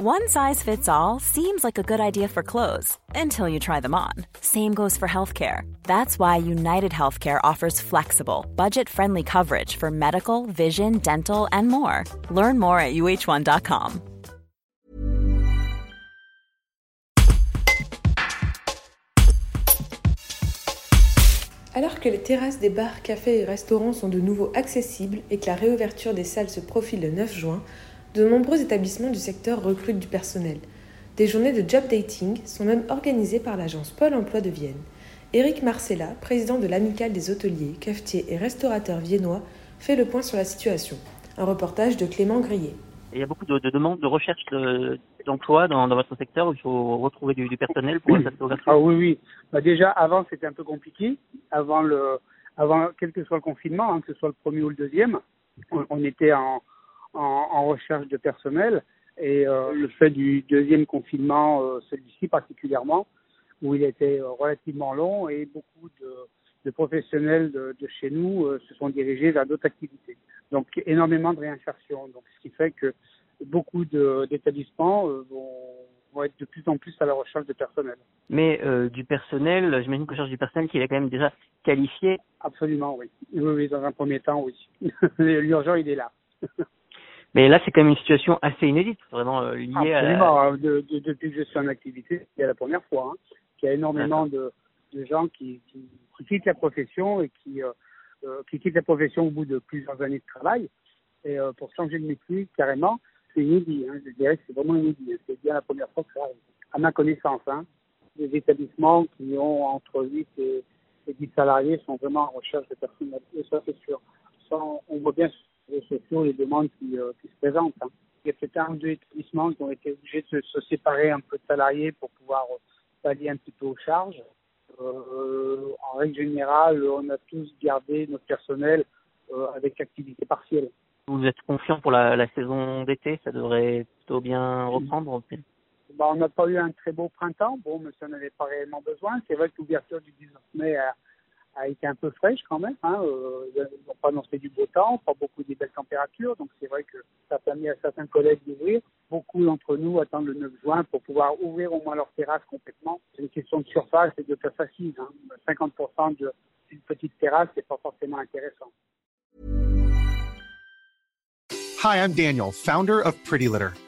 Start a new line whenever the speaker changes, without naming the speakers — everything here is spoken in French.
One size fits all seems like a good idea for clothes until you try them on. Same goes for healthcare. That's why United Healthcare offers flexible, budget friendly coverage for medical, vision, dental, and more. Learn more at uh1.com.
Alors que les terrasses des bars, cafés et restaurants sont de nouveau accessibles et que la réouverture des salles se profile le 9 juin, de nombreux établissements du secteur recrutent du personnel. Des journées de job dating sont même organisées par l'agence Pôle emploi de Vienne. Éric Marcella, président de l'Amicale des hôteliers, cafetiers et restaurateurs viennois, fait le point sur la situation. Un reportage de Clément Grillet.
Il y a beaucoup de, demandes de recherche d'emploi dans, votre secteur où il faut retrouver du, personnel pour cette.
Ah oui, oui. Bah déjà, avant, c'était un peu compliqué. Avant, le, avant, quel que soit le confinement, hein, que ce soit le premier ou le deuxième, on était en, en, recherche de personnel. Et euh, le fait du deuxième confinement, euh, celui-ci particulièrement, où il était euh, relativement long et beaucoup de, de professionnels de, de, chez nous se sont dirigés vers d'autres activités. Donc énormément de réinsertion. Donc ce qui fait que beaucoup d'établissements vont, vont, être de plus en plus à la recherche de personnel.
Mais du personnel, j'imagine qu'on cherche du personnel qui est quand même déjà qualifié.
Absolument, oui. Oui, oui dans un premier temps, oui. L'urgent, il est là.
Mais là, c'est quand même une situation assez inédite, vraiment euh, liée
à. De, de, depuis que je suis en activité, c'est la première fois hein, qu'il y a énormément de, de gens qui, qui, qui, quittent la profession et qui, euh, euh, qui quittent la profession au bout de plusieurs années de travail. Et euh, pour changer de métier, carrément, c'est inédit. Hein, je dirais que c'est vraiment inédit. Hein. C'est bien la première fois que ça arrive. À ma connaissance, hein, les établissements qui ont entre 8 et, et 10 salariés sont vraiment en recherche de personnel. Et ça, c'est sûr. Ça, on voit bien les demandes qui, euh, qui se présentent. Hein. Il y a peut-être un ou deux établissements qui ont été obligés de se, séparer un peu de salariés pour pouvoir euh, pallier un petit peu aux charges. Euh, en règle générale, on a tous gardé notre personnel euh, avec activité partielle.
Vous êtes confiant pour la, la saison d'été? Ça devrait plutôt bien reprendre
bah, On n'a pas eu un très beau printemps, bon, mais ça n'avait pas réellement besoin. C'est vrai que l'ouverture du 19 mai a, a été un peu fraîche quand même. Hein. Euh, ils n'ont pas annoncé du beau temps, pas beaucoup de belles températures, donc c'est vrai que ça a permis à certains collègues d'ouvrir. Beaucoup d'entre nous attendent le 9 juin pour pouvoir ouvrir au moins leur terrasse complètement. C'est une question de surface et de place assise. Hein. 50% d'une petite terrasse, c'est pas forcément intéressant.
Hi, I'm Daniel, founder of Pretty Litter.